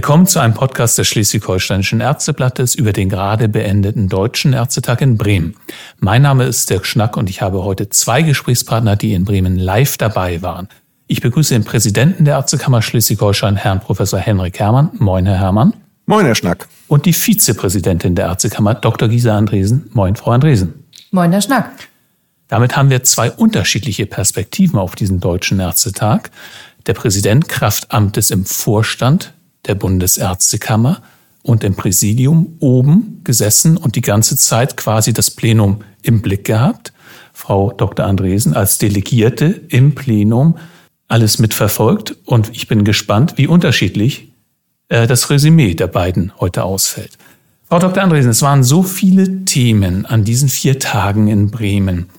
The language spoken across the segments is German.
Willkommen zu einem Podcast des Schleswig-Holsteinischen Ärzteblattes über den gerade beendeten Deutschen Ärztetag in Bremen. Mein Name ist Dirk Schnack und ich habe heute zwei Gesprächspartner, die in Bremen live dabei waren. Ich begrüße den Präsidenten der Ärztekammer Schleswig-Holstein, Herrn Professor Henrik Herrmann. Moin, Herr Herrmann. Moin, Herr Schnack. Und die Vizepräsidentin der Ärztekammer, Dr. Gisa Andresen. Moin, Frau Andresen. Moin, Herr Schnack. Damit haben wir zwei unterschiedliche Perspektiven auf diesen Deutschen Ärztetag. Der Präsident Kraftamtes im Vorstand der Bundesärztekammer und im Präsidium oben gesessen und die ganze Zeit quasi das Plenum im Blick gehabt. Frau Dr. Andresen als Delegierte im Plenum alles mitverfolgt und ich bin gespannt, wie unterschiedlich äh, das Resümee der beiden heute ausfällt. Frau Dr. Andresen, es waren so viele Themen an diesen vier Tagen in Bremen.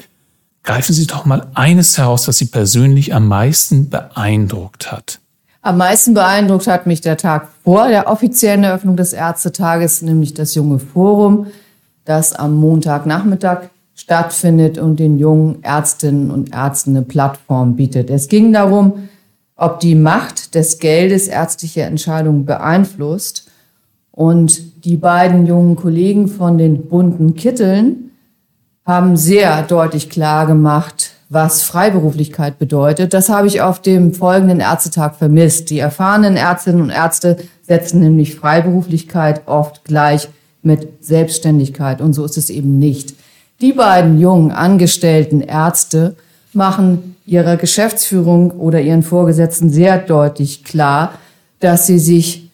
Greifen Sie doch mal eines heraus, das Sie persönlich am meisten beeindruckt hat. Am meisten beeindruckt hat mich der Tag vor der offiziellen Eröffnung des Ärztetages, nämlich das junge Forum, das am Montagnachmittag stattfindet und den jungen Ärztinnen und Ärzten eine Plattform bietet. Es ging darum, ob die Macht des Geldes ärztliche Entscheidungen beeinflusst. Und die beiden jungen Kollegen von den bunten Kitteln haben sehr deutlich klar gemacht, was Freiberuflichkeit bedeutet. Das habe ich auf dem folgenden Ärztetag vermisst. Die erfahrenen Ärztinnen und Ärzte setzen nämlich Freiberuflichkeit oft gleich mit Selbstständigkeit. Und so ist es eben nicht. Die beiden jungen angestellten Ärzte machen ihrer Geschäftsführung oder ihren Vorgesetzten sehr deutlich klar, dass sie sich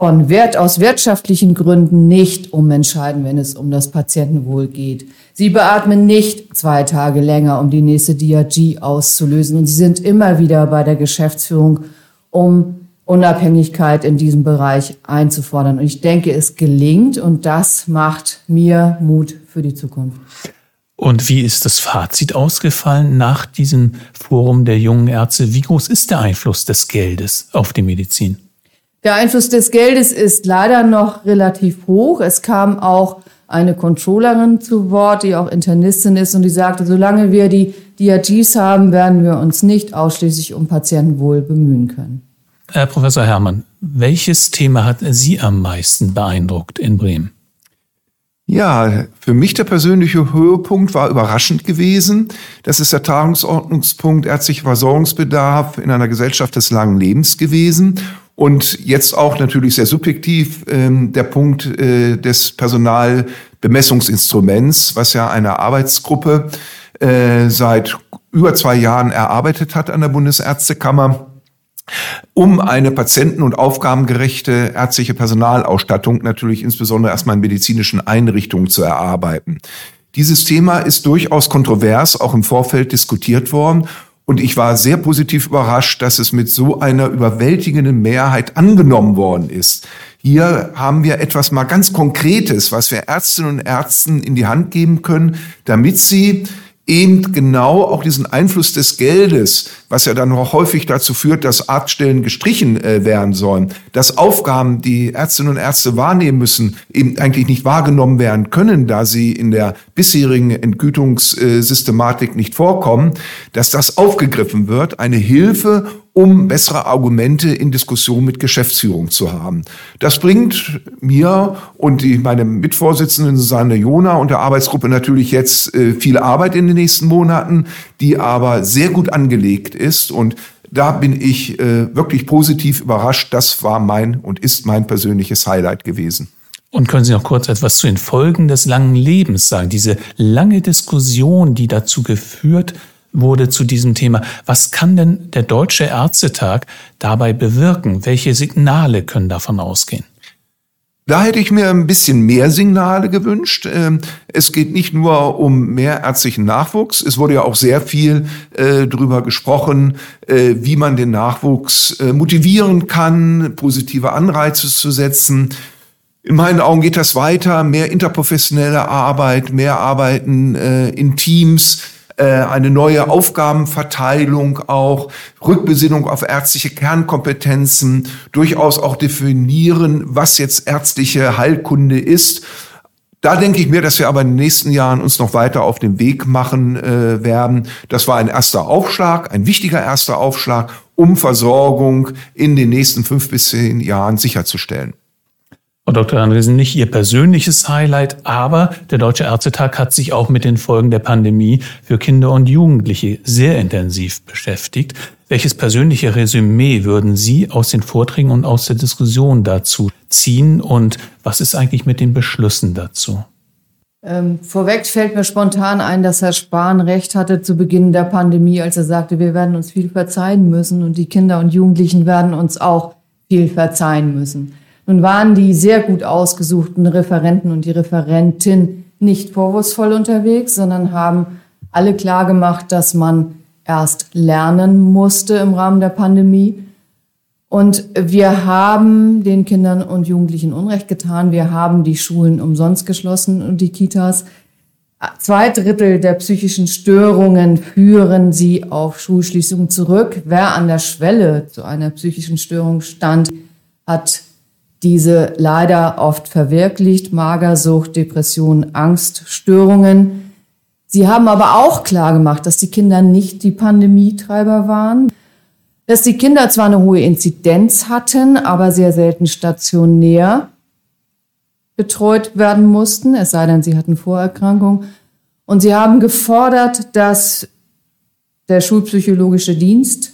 von Wert aus wirtschaftlichen Gründen nicht umentscheiden, wenn es um das Patientenwohl geht. Sie beatmen nicht zwei Tage länger, um die nächste DRG auszulösen. Und sie sind immer wieder bei der Geschäftsführung, um Unabhängigkeit in diesem Bereich einzufordern. Und ich denke, es gelingt und das macht mir Mut für die Zukunft. Und wie ist das Fazit ausgefallen nach diesem Forum der jungen Ärzte? Wie groß ist der Einfluss des Geldes auf die Medizin? Der Einfluss des Geldes ist leider noch relativ hoch. Es kam auch eine Controllerin zu Wort, die auch Internistin ist und die sagte, solange wir die DRGs haben, werden wir uns nicht ausschließlich um Patientenwohl bemühen können. Herr Professor Herrmann, welches Thema hat Sie am meisten beeindruckt in Bremen? Ja, für mich der persönliche Höhepunkt war überraschend gewesen. Das ist der Tagungsordnungspunkt ärztlicher Versorgungsbedarf in einer Gesellschaft des langen Lebens gewesen. Und jetzt auch natürlich sehr subjektiv ähm, der Punkt äh, des Personalbemessungsinstruments, was ja eine Arbeitsgruppe äh, seit über zwei Jahren erarbeitet hat an der Bundesärztekammer um eine patienten- und aufgabengerechte ärztliche Personalausstattung natürlich insbesondere erstmal in medizinischen Einrichtungen zu erarbeiten. Dieses Thema ist durchaus kontrovers auch im Vorfeld diskutiert worden und ich war sehr positiv überrascht, dass es mit so einer überwältigenden Mehrheit angenommen worden ist. Hier haben wir etwas mal ganz Konkretes, was wir Ärztinnen und Ärzten in die Hand geben können, damit sie eben genau auch diesen Einfluss des Geldes, was ja dann auch häufig dazu führt, dass Arztstellen gestrichen äh, werden sollen, dass Aufgaben, die Ärztinnen und Ärzte wahrnehmen müssen, eben eigentlich nicht wahrgenommen werden können, da sie in der bisherigen Entgütungssystematik nicht vorkommen, dass das aufgegriffen wird, eine Hilfe, um bessere Argumente in Diskussion mit Geschäftsführung zu haben. Das bringt mir und die, meine Mitvorsitzenden Susanne Jona und der Arbeitsgruppe natürlich jetzt äh, viel Arbeit in den nächsten Monaten, die aber sehr gut angelegt ist und da bin ich äh, wirklich positiv überrascht. Das war mein und ist mein persönliches Highlight gewesen. Und können Sie noch kurz etwas zu den Folgen des langen Lebens sagen? Diese lange Diskussion, die dazu geführt wurde zu diesem Thema. Was kann denn der Deutsche Ärztetag dabei bewirken? Welche Signale können davon ausgehen? Da hätte ich mir ein bisschen mehr Signale gewünscht. Ähm, es geht nicht nur um mehr ärztlichen Nachwuchs. Es wurde ja auch sehr viel äh, darüber gesprochen, äh, wie man den Nachwuchs äh, motivieren kann, positive Anreize zu setzen. In meinen Augen geht das weiter. Mehr interprofessionelle Arbeit, mehr Arbeiten äh, in Teams eine neue Aufgabenverteilung auch, Rückbesinnung auf ärztliche Kernkompetenzen, durchaus auch definieren, was jetzt ärztliche Heilkunde ist. Da denke ich mir, dass wir aber in den nächsten Jahren uns noch weiter auf den Weg machen äh, werden. Das war ein erster Aufschlag, ein wichtiger erster Aufschlag, um Versorgung in den nächsten fünf bis zehn Jahren sicherzustellen. Frau Dr. Andresen, nicht Ihr persönliches Highlight, aber der Deutsche Ärztetag hat sich auch mit den Folgen der Pandemie für Kinder und Jugendliche sehr intensiv beschäftigt. Welches persönliche Resümee würden Sie aus den Vorträgen und aus der Diskussion dazu ziehen und was ist eigentlich mit den Beschlüssen dazu? Ähm, vorweg fällt mir spontan ein, dass Herr Spahn recht hatte zu Beginn der Pandemie, als er sagte, wir werden uns viel verzeihen müssen und die Kinder und Jugendlichen werden uns auch viel verzeihen müssen. Nun waren die sehr gut ausgesuchten Referenten und die Referentin nicht vorwurfsvoll unterwegs, sondern haben alle klar gemacht, dass man erst lernen musste im Rahmen der Pandemie. Und wir haben den Kindern und Jugendlichen Unrecht getan. Wir haben die Schulen umsonst geschlossen und die Kitas. Zwei Drittel der psychischen Störungen führen sie auf Schulschließungen zurück. Wer an der Schwelle zu einer psychischen Störung stand, hat diese leider oft verwirklicht, Magersucht, Depression, Angststörungen. Sie haben aber auch klar gemacht, dass die Kinder nicht die Pandemietreiber waren, dass die Kinder zwar eine hohe Inzidenz hatten, aber sehr selten stationär betreut werden mussten, es sei denn, sie hatten Vorerkrankungen. Und sie haben gefordert, dass der schulpsychologische Dienst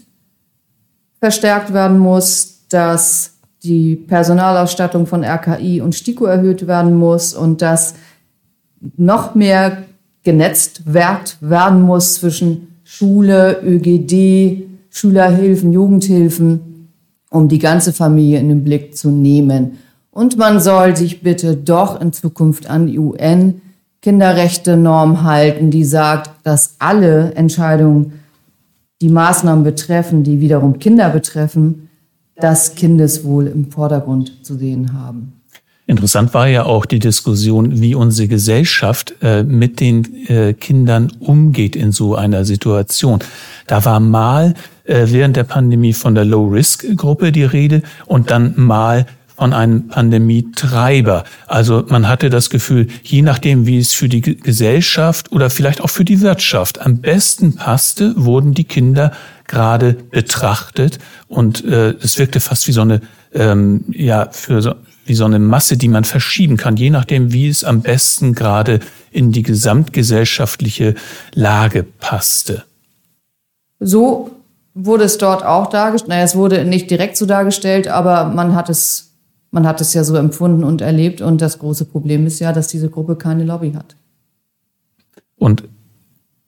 verstärkt werden muss, dass die Personalausstattung von RKI und STIKO erhöht werden muss und dass noch mehr genetzt werden muss zwischen Schule, ÖGD, Schülerhilfen, Jugendhilfen, um die ganze Familie in den Blick zu nehmen. Und man soll sich bitte doch in Zukunft an die UN Kinderrechte-Norm halten, die sagt, dass alle Entscheidungen, die Maßnahmen betreffen, die wiederum Kinder betreffen, das Kindeswohl im Vordergrund zu sehen haben. Interessant war ja auch die Diskussion, wie unsere Gesellschaft äh, mit den äh, Kindern umgeht in so einer Situation. Da war mal äh, während der Pandemie von der Low-Risk-Gruppe die Rede und dann mal von einem Pandemietreiber. Also man hatte das Gefühl, je nachdem, wie es für die Gesellschaft oder vielleicht auch für die Wirtschaft am besten passte, wurden die Kinder gerade betrachtet und äh, es wirkte fast wie so eine ähm, ja für so, wie so eine Masse, die man verschieben kann, je nachdem, wie es am besten gerade in die gesamtgesellschaftliche Lage passte. So wurde es dort auch dargestellt. Naja, es wurde nicht direkt so dargestellt, aber man hat es, man hat es ja so empfunden und erlebt. Und das große Problem ist ja, dass diese Gruppe keine Lobby hat. Und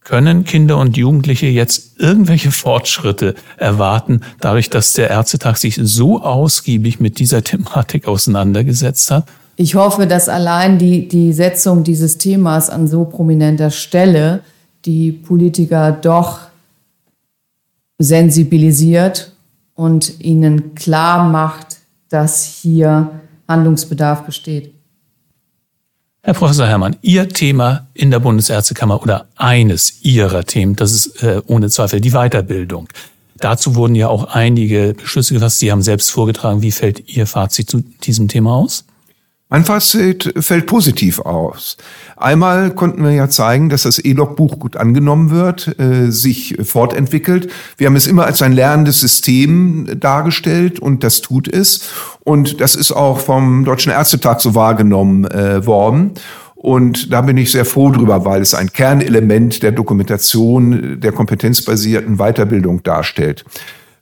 können Kinder und Jugendliche jetzt irgendwelche Fortschritte erwarten, dadurch, dass der Ärztetag sich so ausgiebig mit dieser Thematik auseinandergesetzt hat? Ich hoffe, dass allein die, die Setzung dieses Themas an so prominenter Stelle die Politiker doch sensibilisiert und ihnen klar macht, dass hier Handlungsbedarf besteht. Herr Professor Herrmann, Ihr Thema in der Bundesärztekammer oder eines Ihrer Themen, das ist äh, ohne Zweifel die Weiterbildung. Dazu wurden ja auch einige Beschlüsse gefasst. Sie haben selbst vorgetragen. Wie fällt Ihr Fazit zu diesem Thema aus? Mein Fazit fällt positiv aus. Einmal konnten wir ja zeigen, dass das E-Log-Buch gut angenommen wird, äh, sich fortentwickelt. Wir haben es immer als ein lernendes System dargestellt und das tut es. Und das ist auch vom Deutschen Ärztetag so wahrgenommen äh, worden. Und da bin ich sehr froh drüber, weil es ein Kernelement der Dokumentation der kompetenzbasierten Weiterbildung darstellt.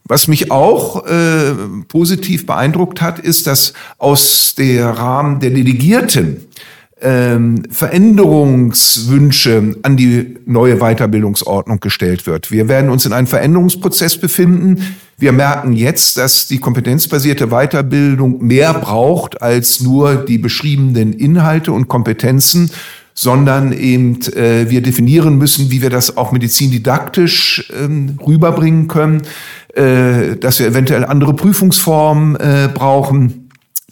Was mich auch äh, positiv beeindruckt hat, ist, dass aus der Rahmen der Delegierten ähm, Veränderungswünsche an die neue Weiterbildungsordnung gestellt wird. Wir werden uns in einem Veränderungsprozess befinden. Wir merken jetzt, dass die kompetenzbasierte Weiterbildung mehr braucht als nur die beschriebenen Inhalte und Kompetenzen, sondern eben äh, wir definieren müssen, wie wir das auch medizindidaktisch ähm, rüberbringen können äh, dass wir eventuell andere Prüfungsformen äh, brauchen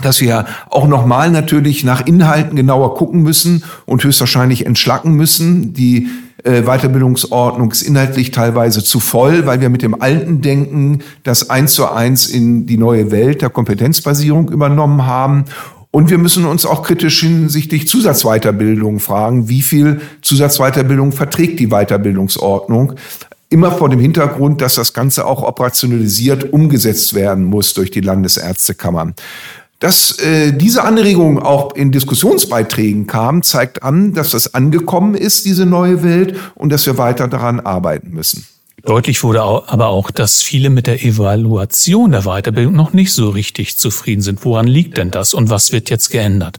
dass wir auch nochmal natürlich nach Inhalten genauer gucken müssen und höchstwahrscheinlich entschlacken müssen. Die äh, Weiterbildungsordnung ist inhaltlich teilweise zu voll, weil wir mit dem alten Denken das eins zu eins in die neue Welt der Kompetenzbasierung übernommen haben. Und wir müssen uns auch kritisch hinsichtlich Zusatzweiterbildung fragen, wie viel Zusatzweiterbildung verträgt die Weiterbildungsordnung. Immer vor dem Hintergrund, dass das Ganze auch operationalisiert umgesetzt werden muss durch die Landesärztekammern. Dass äh, diese Anregung auch in Diskussionsbeiträgen kam, zeigt an, dass das angekommen ist, diese neue Welt, und dass wir weiter daran arbeiten müssen. Deutlich wurde aber auch, dass viele mit der Evaluation der Weiterbildung noch nicht so richtig zufrieden sind. Woran liegt denn das und was wird jetzt geändert?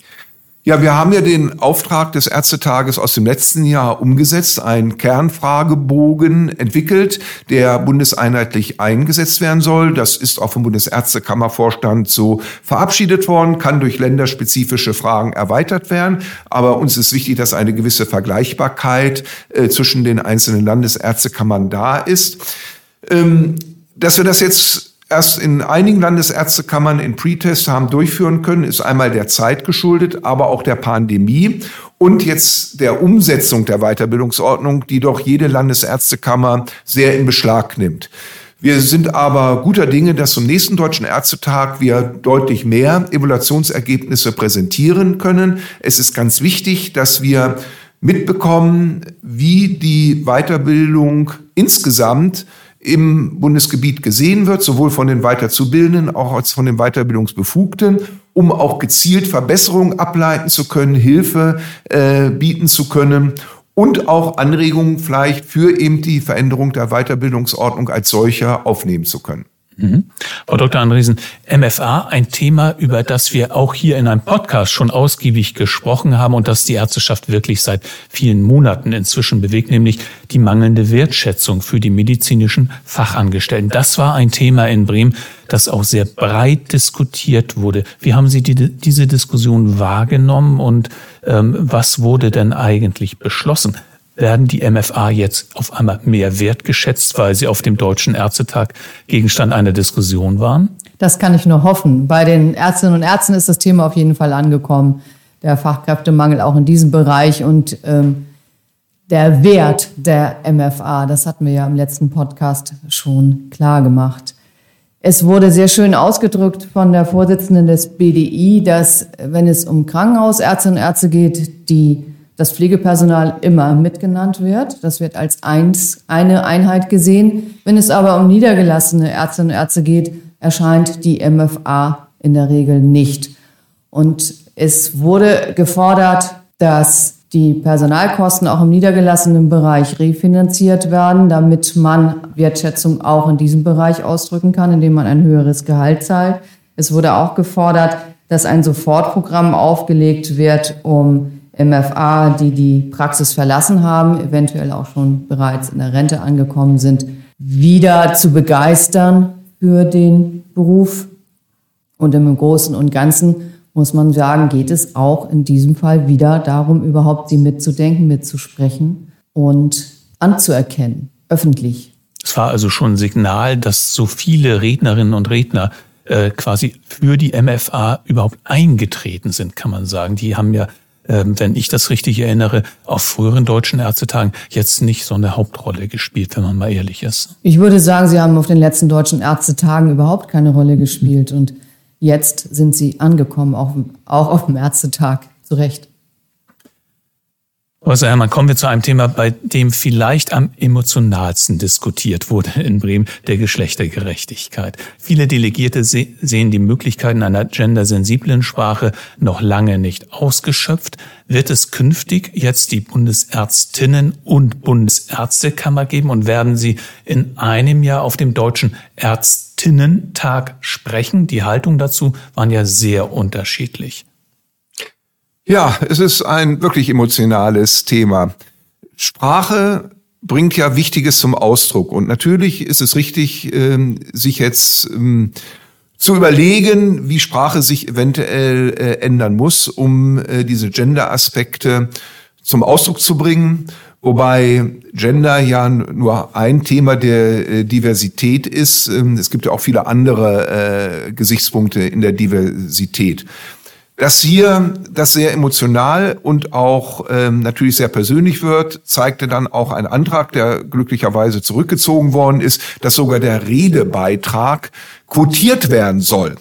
Ja, wir haben ja den Auftrag des Ärztetages aus dem letzten Jahr umgesetzt, einen Kernfragebogen entwickelt, der bundeseinheitlich eingesetzt werden soll. Das ist auch vom Bundesärztekammervorstand so verabschiedet worden, kann durch länderspezifische Fragen erweitert werden. Aber uns ist wichtig, dass eine gewisse Vergleichbarkeit äh, zwischen den einzelnen Landesärztekammern da ist. Ähm, dass wir das jetzt erst in einigen Landesärztekammern in Pretest haben durchführen können, ist einmal der Zeit geschuldet, aber auch der Pandemie und jetzt der Umsetzung der Weiterbildungsordnung, die doch jede Landesärztekammer sehr in Beschlag nimmt. Wir sind aber guter Dinge, dass zum nächsten Deutschen Ärztetag wir deutlich mehr Evaluationsergebnisse präsentieren können. Es ist ganz wichtig, dass wir mitbekommen, wie die Weiterbildung insgesamt im Bundesgebiet gesehen wird, sowohl von den Weiterzubildenden auch als von den Weiterbildungsbefugten, um auch gezielt Verbesserungen ableiten zu können, Hilfe äh, bieten zu können und auch Anregungen vielleicht für eben die Veränderung der Weiterbildungsordnung als solcher aufnehmen zu können. Mhm. Frau Dr. Andresen, MFA, ein Thema, über das wir auch hier in einem Podcast schon ausgiebig gesprochen haben und das die Ärzteschaft wirklich seit vielen Monaten inzwischen bewegt, nämlich die mangelnde Wertschätzung für die medizinischen Fachangestellten. Das war ein Thema in Bremen, das auch sehr breit diskutiert wurde. Wie haben Sie die, diese Diskussion wahrgenommen und ähm, was wurde denn eigentlich beschlossen? Werden die MFA jetzt auf einmal mehr wertgeschätzt, weil sie auf dem Deutschen Ärztetag Gegenstand einer Diskussion waren? Das kann ich nur hoffen. Bei den Ärztinnen und Ärzten ist das Thema auf jeden Fall angekommen. Der Fachkräftemangel auch in diesem Bereich und ähm, der Wert der MFA, das hatten wir ja im letzten Podcast schon klar gemacht. Es wurde sehr schön ausgedrückt von der Vorsitzenden des BDI, dass wenn es um Krankenhausärztinnen und Ärzte geht, die das Pflegepersonal immer mitgenannt wird. Das wird als eins, eine Einheit gesehen. Wenn es aber um niedergelassene Ärztinnen und Ärzte geht, erscheint die MFA in der Regel nicht. Und es wurde gefordert, dass die Personalkosten auch im niedergelassenen Bereich refinanziert werden, damit man Wertschätzung auch in diesem Bereich ausdrücken kann, indem man ein höheres Gehalt zahlt. Es wurde auch gefordert, dass ein Sofortprogramm aufgelegt wird, um MFA, die die Praxis verlassen haben, eventuell auch schon bereits in der Rente angekommen sind, wieder zu begeistern für den Beruf. Und im Großen und Ganzen muss man sagen, geht es auch in diesem Fall wieder darum, überhaupt sie mitzudenken, mitzusprechen und anzuerkennen, öffentlich. Es war also schon ein Signal, dass so viele Rednerinnen und Redner äh, quasi für die MFA überhaupt eingetreten sind, kann man sagen. Die haben ja wenn ich das richtig erinnere, auf früheren deutschen Ärztetagen jetzt nicht so eine Hauptrolle gespielt, wenn man mal ehrlich ist. Ich würde sagen, sie haben auf den letzten deutschen Ärztetagen überhaupt keine Rolle gespielt und jetzt sind sie angekommen, auch, auch auf dem Ärztetag, zu Recht. Also Hermann, kommen wir zu einem Thema, bei dem vielleicht am emotionalsten diskutiert wurde in Bremen, der Geschlechtergerechtigkeit. Viele Delegierte sehen die Möglichkeiten einer gendersensiblen Sprache noch lange nicht ausgeschöpft. Wird es künftig jetzt die Bundesärztinnen und Bundesärztekammer geben und werden sie in einem Jahr auf dem Deutschen Ärztinnentag sprechen? Die Haltung dazu waren ja sehr unterschiedlich. Ja, es ist ein wirklich emotionales Thema. Sprache bringt ja Wichtiges zum Ausdruck. Und natürlich ist es richtig, ähm, sich jetzt ähm, zu überlegen, wie Sprache sich eventuell äh, ändern muss, um äh, diese Gender-Aspekte zum Ausdruck zu bringen. Wobei Gender ja nur ein Thema der äh, Diversität ist. Ähm, es gibt ja auch viele andere Gesichtspunkte in der Diversität. Dass hier das sehr emotional und auch ähm, natürlich sehr persönlich wird, zeigte dann auch ein Antrag, der glücklicherweise zurückgezogen worden ist, dass sogar der Redebeitrag quotiert werden soll.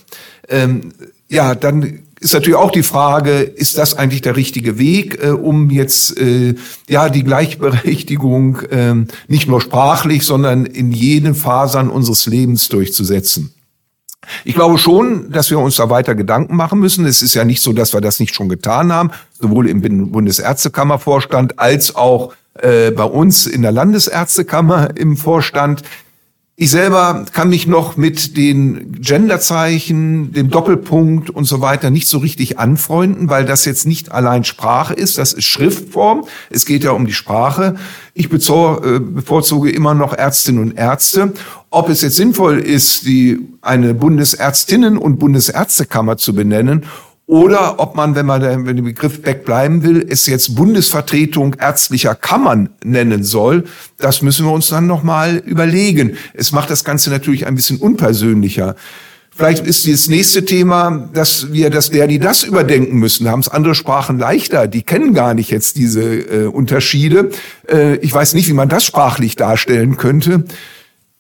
Ähm, ja, dann ist natürlich auch die Frage, ist das eigentlich der richtige Weg, äh, um jetzt äh, ja die Gleichberechtigung äh, nicht nur sprachlich, sondern in jeden Fasern unseres Lebens durchzusetzen? Ich glaube schon, dass wir uns da weiter Gedanken machen müssen. Es ist ja nicht so, dass wir das nicht schon getan haben, sowohl im Bundesärztekammervorstand als auch äh, bei uns in der Landesärztekammer im Vorstand. Ich selber kann mich noch mit den Genderzeichen, dem Doppelpunkt und so weiter nicht so richtig anfreunden, weil das jetzt nicht allein Sprache ist, das ist Schriftform. Es geht ja um die Sprache. Ich äh, bevorzuge immer noch Ärztinnen und Ärzte. Ob es jetzt sinnvoll ist, die eine Bundesärztinnen- und Bundesärztekammer zu benennen oder ob man, wenn man wenn der Begriff Beck bleiben will, es jetzt Bundesvertretung ärztlicher Kammern nennen soll, das müssen wir uns dann nochmal überlegen. Es macht das Ganze natürlich ein bisschen unpersönlicher. Vielleicht ist das nächste Thema, dass wir das der, die das überdenken müssen. Da haben es andere Sprachen leichter. Die kennen gar nicht jetzt diese äh, Unterschiede. Äh, ich weiß nicht, wie man das sprachlich darstellen könnte.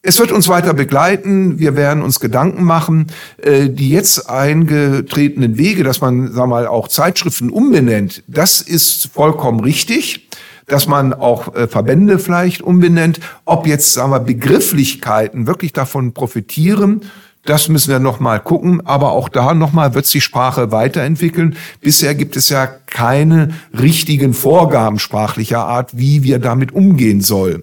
Es wird uns weiter begleiten. Wir werden uns Gedanken machen. Äh, die jetzt eingetretenen Wege, dass man, sag mal, auch Zeitschriften umbenennt, das ist vollkommen richtig. Dass man auch äh, Verbände vielleicht umbenennt. Ob jetzt, sagen wir, Begrifflichkeiten wirklich davon profitieren, das müssen wir noch mal gucken. Aber auch da noch mal wird sich Sprache weiterentwickeln. Bisher gibt es ja keine richtigen Vorgaben sprachlicher Art, wie wir damit umgehen sollen.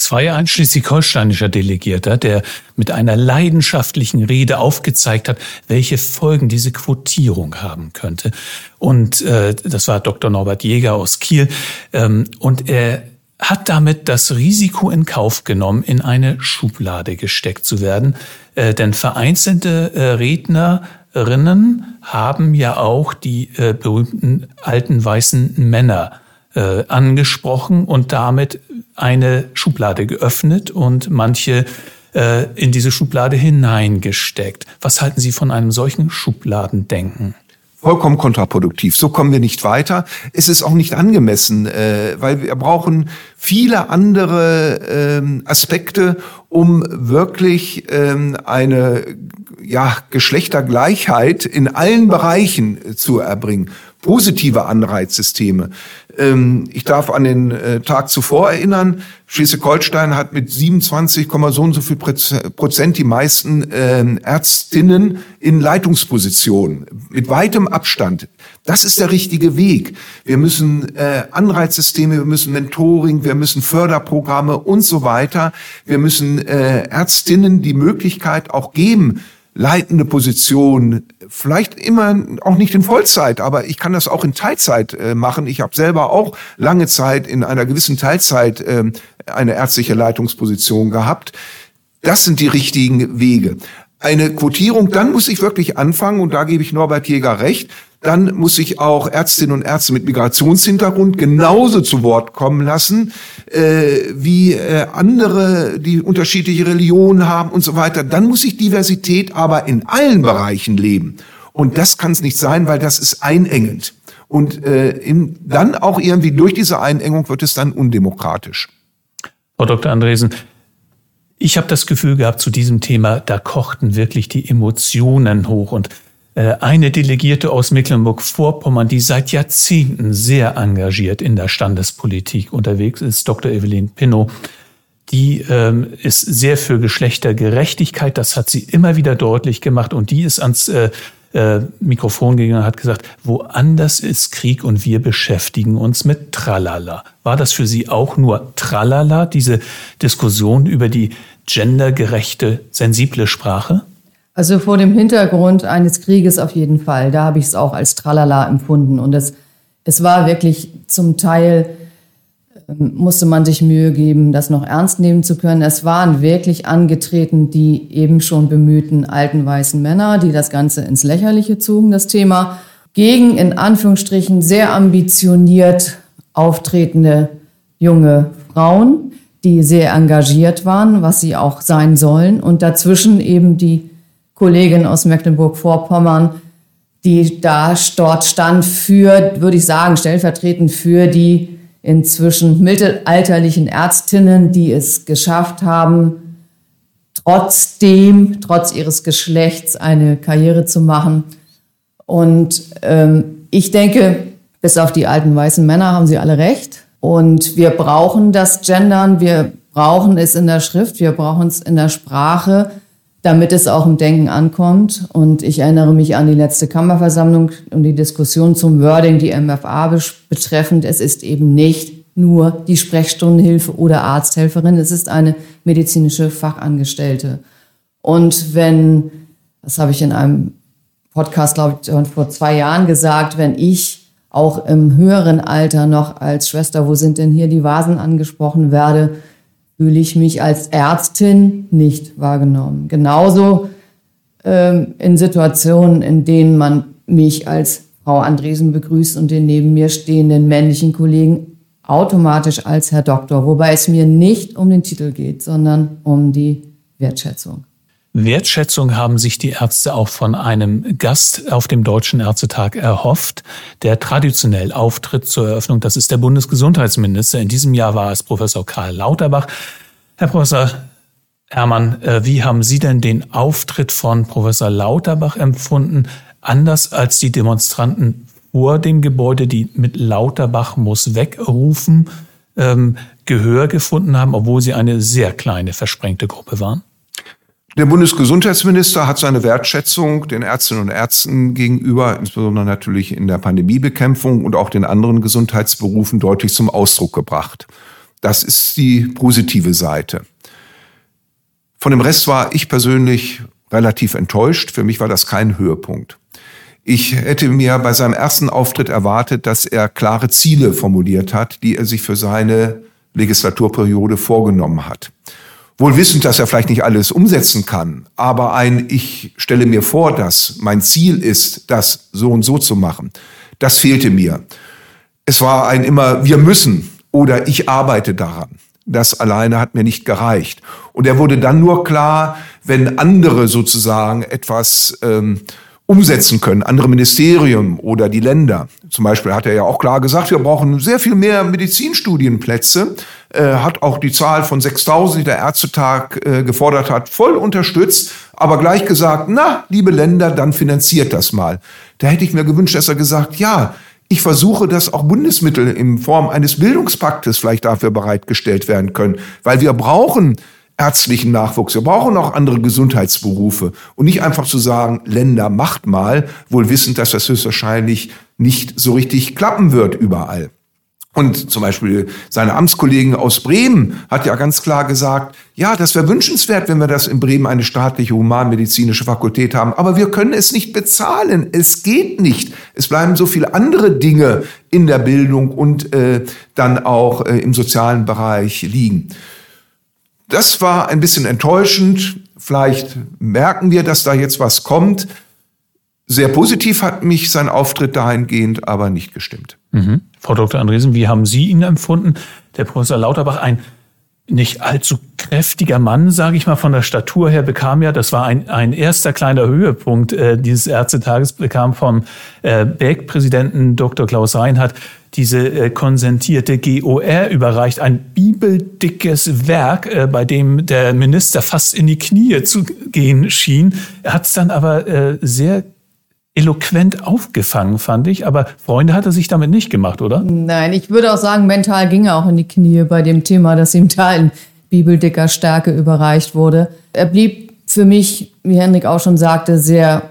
Es war ja ein schleswig-holsteinischer Delegierter, der mit einer leidenschaftlichen Rede aufgezeigt hat, welche Folgen diese Quotierung haben könnte. Und äh, das war Dr. Norbert Jäger aus Kiel. Ähm, und er hat damit das Risiko in Kauf genommen, in eine Schublade gesteckt zu werden. Äh, denn vereinzelte äh, Rednerinnen haben ja auch die äh, berühmten alten weißen Männer äh, angesprochen und damit eine Schublade geöffnet und manche äh, in diese Schublade hineingesteckt. Was halten Sie von einem solchen Schubladendenken? vollkommen kontraproduktiv. So kommen wir nicht weiter. Es ist auch nicht angemessen, äh, weil wir brauchen viele andere ähm, Aspekte, um wirklich ähm, eine ja, Geschlechtergleichheit in allen Bereichen zu erbringen. Positive Anreizsysteme. Ähm, ich darf an den äh, Tag zuvor erinnern, Schleswig-Holstein hat mit 27, so und so viel Prozent die meisten äh, Ärztinnen in Leitungspositionen. Mit weitem Abstand. Das ist der richtige Weg. Wir müssen äh, Anreizsysteme, wir müssen Mentoring, wir müssen Förderprogramme und so weiter. Wir müssen äh, Ärztinnen die Möglichkeit auch geben, leitende Position, vielleicht immer auch nicht in Vollzeit, aber ich kann das auch in Teilzeit äh, machen. Ich habe selber auch lange Zeit in einer gewissen Teilzeit äh, eine ärztliche Leitungsposition gehabt. Das sind die richtigen Wege. Eine Quotierung, dann muss ich wirklich anfangen, und da gebe ich Norbert Jäger recht, dann muss ich auch Ärztinnen und Ärzte mit Migrationshintergrund genauso zu Wort kommen lassen, äh, wie äh, andere, die unterschiedliche Religionen haben und so weiter. Dann muss ich Diversität aber in allen Bereichen leben. Und das kann es nicht sein, weil das ist einengend. Und äh, in, dann auch irgendwie durch diese Einengung wird es dann undemokratisch. Frau Dr. Andresen, ich habe das Gefühl gehabt, zu diesem Thema, da kochten wirklich die Emotionen hoch. Und eine Delegierte aus Mecklenburg-Vorpommern, die seit Jahrzehnten sehr engagiert in der Standespolitik unterwegs ist, Dr. Evelyn Pinnow. Die ähm, ist sehr für Geschlechtergerechtigkeit, das hat sie immer wieder deutlich gemacht und die ist ans äh, äh, Mikrofon gegangen und hat gesagt, woanders ist Krieg und wir beschäftigen uns mit Tralala. War das für Sie auch nur Tralala, diese Diskussion über die gendergerechte, sensible Sprache? Also vor dem Hintergrund eines Krieges auf jeden Fall. Da habe ich es auch als Tralala empfunden. Und es, es war wirklich zum Teil, ähm, musste man sich Mühe geben, das noch ernst nehmen zu können. Es waren wirklich angetreten die eben schon bemühten alten weißen Männer, die das Ganze ins Lächerliche zogen, das Thema, gegen in Anführungsstrichen sehr ambitioniert auftretende junge Frauen, die sehr engagiert waren, was sie auch sein sollen. Und dazwischen eben die Kollegin aus Mecklenburg-Vorpommern, die da dort stand für, würde ich sagen, stellvertretend für die inzwischen mittelalterlichen Ärztinnen, die es geschafft haben, trotzdem, trotz ihres Geschlechts eine Karriere zu machen. Und ähm, ich denke, bis auf die alten weißen Männer haben sie alle recht. Und wir brauchen das Gendern, wir brauchen es in der Schrift, wir brauchen es in der Sprache, damit es auch im Denken ankommt. Und ich erinnere mich an die letzte Kammerversammlung und die Diskussion zum Wording, die MFA betreffend. Es ist eben nicht nur die Sprechstundenhilfe oder Arzthelferin, es ist eine medizinische Fachangestellte. Und wenn, das habe ich in einem Podcast, glaube ich, vor zwei Jahren gesagt, wenn ich auch im höheren Alter noch als Schwester, wo sind denn hier die Vasen angesprochen werde, fühle ich mich als Ärztin nicht wahrgenommen. Genauso ähm, in Situationen, in denen man mich als Frau Andresen begrüßt und den neben mir stehenden männlichen Kollegen automatisch als Herr Doktor, wobei es mir nicht um den Titel geht, sondern um die Wertschätzung. Wertschätzung haben sich die Ärzte auch von einem Gast auf dem Deutschen Ärztetag erhofft, der traditionell auftritt zur Eröffnung. Das ist der Bundesgesundheitsminister. In diesem Jahr war es Professor Karl Lauterbach. Herr Professor Hermann, äh, wie haben Sie denn den Auftritt von Professor Lauterbach empfunden, anders als die Demonstranten vor dem Gebäude, die mit Lauterbach muss wegrufen, ähm, Gehör gefunden haben, obwohl sie eine sehr kleine, versprengte Gruppe waren? Der Bundesgesundheitsminister hat seine Wertschätzung den Ärztinnen und Ärzten gegenüber, insbesondere natürlich in der Pandemiebekämpfung und auch den anderen Gesundheitsberufen deutlich zum Ausdruck gebracht. Das ist die positive Seite. Von dem Rest war ich persönlich relativ enttäuscht. Für mich war das kein Höhepunkt. Ich hätte mir bei seinem ersten Auftritt erwartet, dass er klare Ziele formuliert hat, die er sich für seine Legislaturperiode vorgenommen hat wohl wissend, dass er vielleicht nicht alles umsetzen kann, aber ein, ich stelle mir vor, dass mein Ziel ist, das so und so zu machen, das fehlte mir. Es war ein immer, wir müssen oder ich arbeite daran. Das alleine hat mir nicht gereicht. Und er wurde dann nur klar, wenn andere sozusagen etwas ähm, umsetzen können, andere Ministerien oder die Länder. Zum Beispiel hat er ja auch klar gesagt, wir brauchen sehr viel mehr Medizinstudienplätze, äh, hat auch die Zahl von 6000, die der Ärztetag äh, gefordert hat, voll unterstützt, aber gleich gesagt, na, liebe Länder, dann finanziert das mal. Da hätte ich mir gewünscht, dass er gesagt, ja, ich versuche, dass auch Bundesmittel in Form eines Bildungspaktes vielleicht dafür bereitgestellt werden können, weil wir brauchen ärztlichen Nachwuchs. Wir brauchen auch andere Gesundheitsberufe. Und nicht einfach zu sagen, Länder macht mal, wohl wissend, dass das höchstwahrscheinlich nicht so richtig klappen wird überall. Und zum Beispiel seine Amtskollegen aus Bremen hat ja ganz klar gesagt, ja, das wäre wünschenswert, wenn wir das in Bremen eine staatliche humanmedizinische Fakultät haben. Aber wir können es nicht bezahlen. Es geht nicht. Es bleiben so viele andere Dinge in der Bildung und äh, dann auch äh, im sozialen Bereich liegen. Das war ein bisschen enttäuschend. Vielleicht merken wir, dass da jetzt was kommt. Sehr positiv hat mich sein Auftritt dahingehend aber nicht gestimmt. Mhm. Frau Dr. Andresen, wie haben Sie ihn empfunden? Der Professor Lauterbach, ein nicht allzu kräftiger Mann, sage ich mal, von der Statur her, bekam ja, das war ein, ein erster kleiner Höhepunkt äh, dieses Ärztetages, bekam vom äh, BEG-Präsidenten Dr. Klaus Reinhardt diese äh, konsentierte GOR überreicht, ein bibeldickes Werk, äh, bei dem der Minister fast in die Knie zu gehen schien. Er hat es dann aber äh, sehr eloquent aufgefangen, fand ich. Aber Freunde hat er sich damit nicht gemacht, oder? Nein, ich würde auch sagen, mental ging er auch in die Knie bei dem Thema, dass ihm da in bibeldicker Stärke überreicht wurde. Er blieb für mich, wie Henrik auch schon sagte, sehr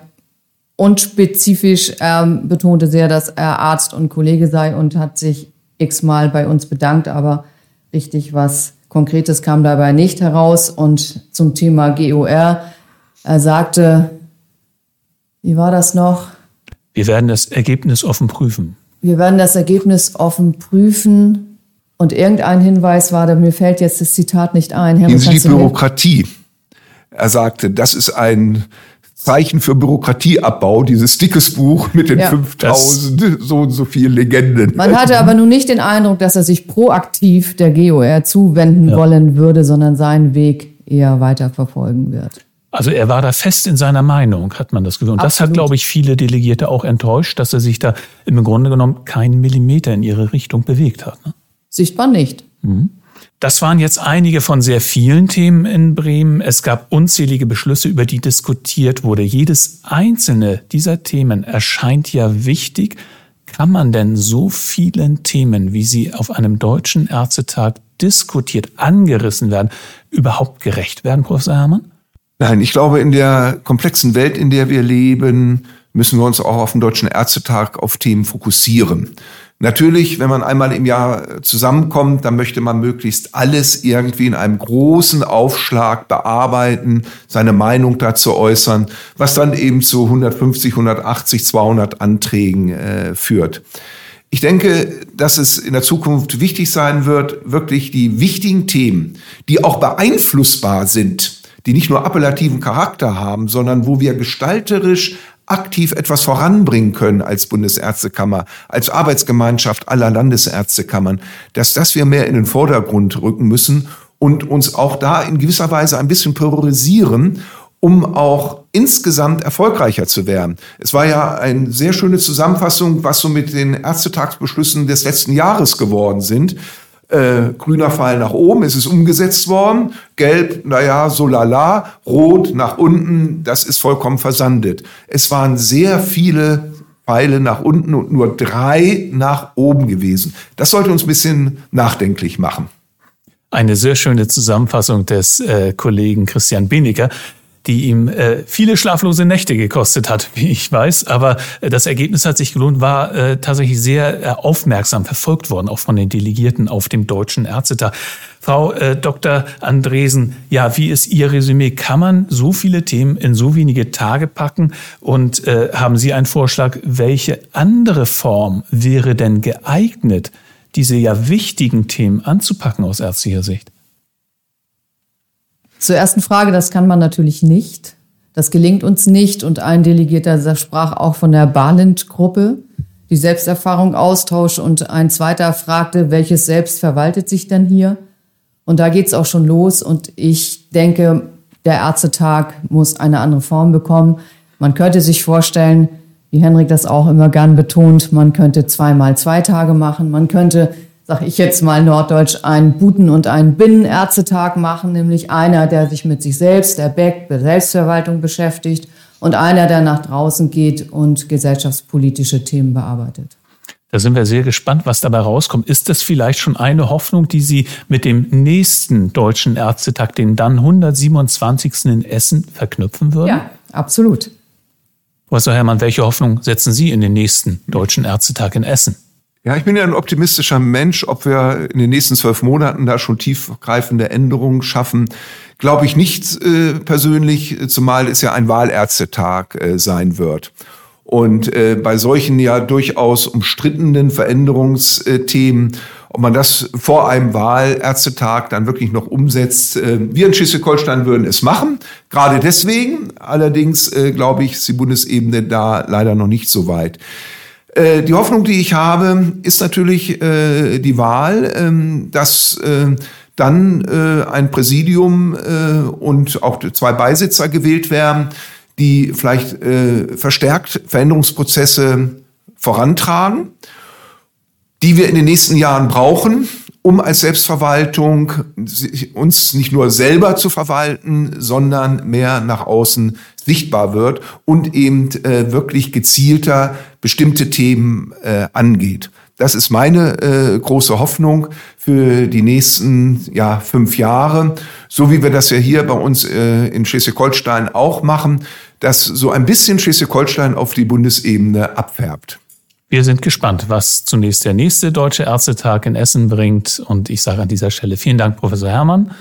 unspezifisch. Er betonte sehr, dass er Arzt und Kollege sei und hat sich x-mal bei uns bedankt, aber richtig was Konkretes kam dabei nicht heraus. Und zum Thema GOR, er sagte, wie war das noch? Wir werden das Ergebnis offen prüfen. Wir werden das Ergebnis offen prüfen. Und irgendein Hinweis war, mir fällt jetzt das Zitat nicht ein. Herr, die Bürokratie. Er sagte, das ist ein Zeichen für Bürokratieabbau, dieses dickes Buch mit den ja, 5000 so und so vielen Legenden. Man hatte aber nun nicht den Eindruck, dass er sich proaktiv der GOR zuwenden ja. wollen würde, sondern seinen Weg eher weiter verfolgen wird. Also er war da fest in seiner Meinung, hat man das Gefühl. Und das hat, glaube ich, viele Delegierte auch enttäuscht, dass er sich da im Grunde genommen keinen Millimeter in ihre Richtung bewegt hat. Ne? Sichtbar nicht. Mhm. Das waren jetzt einige von sehr vielen Themen in Bremen. Es gab unzählige Beschlüsse, über die diskutiert wurde. Jedes einzelne dieser Themen erscheint ja wichtig. Kann man denn so vielen Themen, wie sie auf einem deutschen Ärztetag diskutiert, angerissen werden, überhaupt gerecht werden, Professor Herrmann? Nein, ich glaube, in der komplexen Welt, in der wir leben, müssen wir uns auch auf dem Deutschen Ärztetag auf Themen fokussieren. Natürlich, wenn man einmal im Jahr zusammenkommt, dann möchte man möglichst alles irgendwie in einem großen Aufschlag bearbeiten, seine Meinung dazu äußern, was dann eben zu 150, 180, 200 Anträgen äh, führt. Ich denke, dass es in der Zukunft wichtig sein wird, wirklich die wichtigen Themen, die auch beeinflussbar sind, die nicht nur appellativen Charakter haben, sondern wo wir gestalterisch aktiv etwas voranbringen können als Bundesärztekammer, als Arbeitsgemeinschaft aller Landesärztekammern, dass das wir mehr in den Vordergrund rücken müssen und uns auch da in gewisser Weise ein bisschen priorisieren, um auch insgesamt erfolgreicher zu werden. Es war ja eine sehr schöne Zusammenfassung, was so mit den Ärztetagsbeschlüssen des letzten Jahres geworden sind äh, grüner Pfeil nach oben, es ist umgesetzt worden. Gelb, naja, so lala. Rot nach unten, das ist vollkommen versandet. Es waren sehr viele Pfeile nach unten und nur drei nach oben gewesen. Das sollte uns ein bisschen nachdenklich machen. Eine sehr schöne Zusammenfassung des äh, Kollegen Christian Benecker die ihm äh, viele schlaflose Nächte gekostet hat, wie ich weiß. Aber äh, das Ergebnis hat sich gelohnt, war äh, tatsächlich sehr äh, aufmerksam verfolgt worden, auch von den Delegierten auf dem Deutschen Ärztetag. Frau äh, Dr. Andresen, ja, wie ist Ihr Resümee? Kann man so viele Themen in so wenige Tage packen? Und äh, haben Sie einen Vorschlag, welche andere Form wäre denn geeignet, diese ja wichtigen Themen anzupacken aus ärztlicher Sicht? Zur ersten Frage, das kann man natürlich nicht. Das gelingt uns nicht. Und ein Delegierter sprach auch von der Balint-Gruppe, die Selbsterfahrung austauscht. Und ein zweiter fragte, welches Selbst verwaltet sich denn hier? Und da geht's auch schon los. Und ich denke, der Ärztetag muss eine andere Form bekommen. Man könnte sich vorstellen, wie Henrik das auch immer gern betont, man könnte zweimal zwei Tage machen. Man könnte sag ich jetzt mal norddeutsch, einen Buten- und einen Binnenärztetag machen, nämlich einer, der sich mit sich selbst, der Beck, der Selbstverwaltung beschäftigt und einer, der nach draußen geht und gesellschaftspolitische Themen bearbeitet. Da sind wir sehr gespannt, was dabei rauskommt. Ist das vielleicht schon eine Hoffnung, die Sie mit dem nächsten Deutschen Ärztetag, den dann 127. in Essen, verknüpfen würden? Ja, absolut. Professor Herrmann, welche Hoffnung setzen Sie in den nächsten Deutschen Ärztetag in Essen? Ja, ich bin ja ein optimistischer Mensch. Ob wir in den nächsten zwölf Monaten da schon tiefgreifende Änderungen schaffen, glaube ich nicht äh, persönlich, zumal es ja ein Wahlärztetag äh, sein wird. Und äh, bei solchen ja durchaus umstrittenen Veränderungsthemen, ob man das vor einem Wahlärztetag dann wirklich noch umsetzt, äh, wir in Schleswig-Holstein würden es machen. Gerade deswegen. Allerdings äh, glaube ich, ist die Bundesebene da leider noch nicht so weit. Äh, die Hoffnung, die ich habe, ist natürlich äh, die Wahl, ähm, dass äh, dann äh, ein Präsidium äh, und auch zwei Beisitzer gewählt werden, die vielleicht verstärkt Veränderungsprozesse vorantragen, die wir in den nächsten Jahren brauchen, um als Selbstverwaltung uns nicht nur selber zu verwalten, sondern mehr nach außen sichtbar wird und eben äh, wirklich gezielter bestimmte Themen äh, angeht. Das ist meine äh, große Hoffnung für die nächsten ja, fünf Jahre, so wie wir das ja hier bei uns äh, in Schleswig-Holstein auch machen, dass so ein bisschen Schleswig-Holstein auf die Bundesebene abfärbt. Wir sind gespannt, was zunächst der nächste Deutsche Ärztetag in Essen bringt. Und ich sage an dieser Stelle vielen Dank, Professor Herrmann.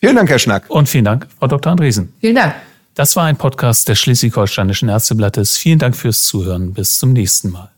Vielen Dank, Herr Schnack. Und vielen Dank, Frau Dr. Andresen. Vielen Dank. Das war ein Podcast des Schleswig-Holsteinischen Ärzteblattes. Vielen Dank fürs Zuhören. Bis zum nächsten Mal.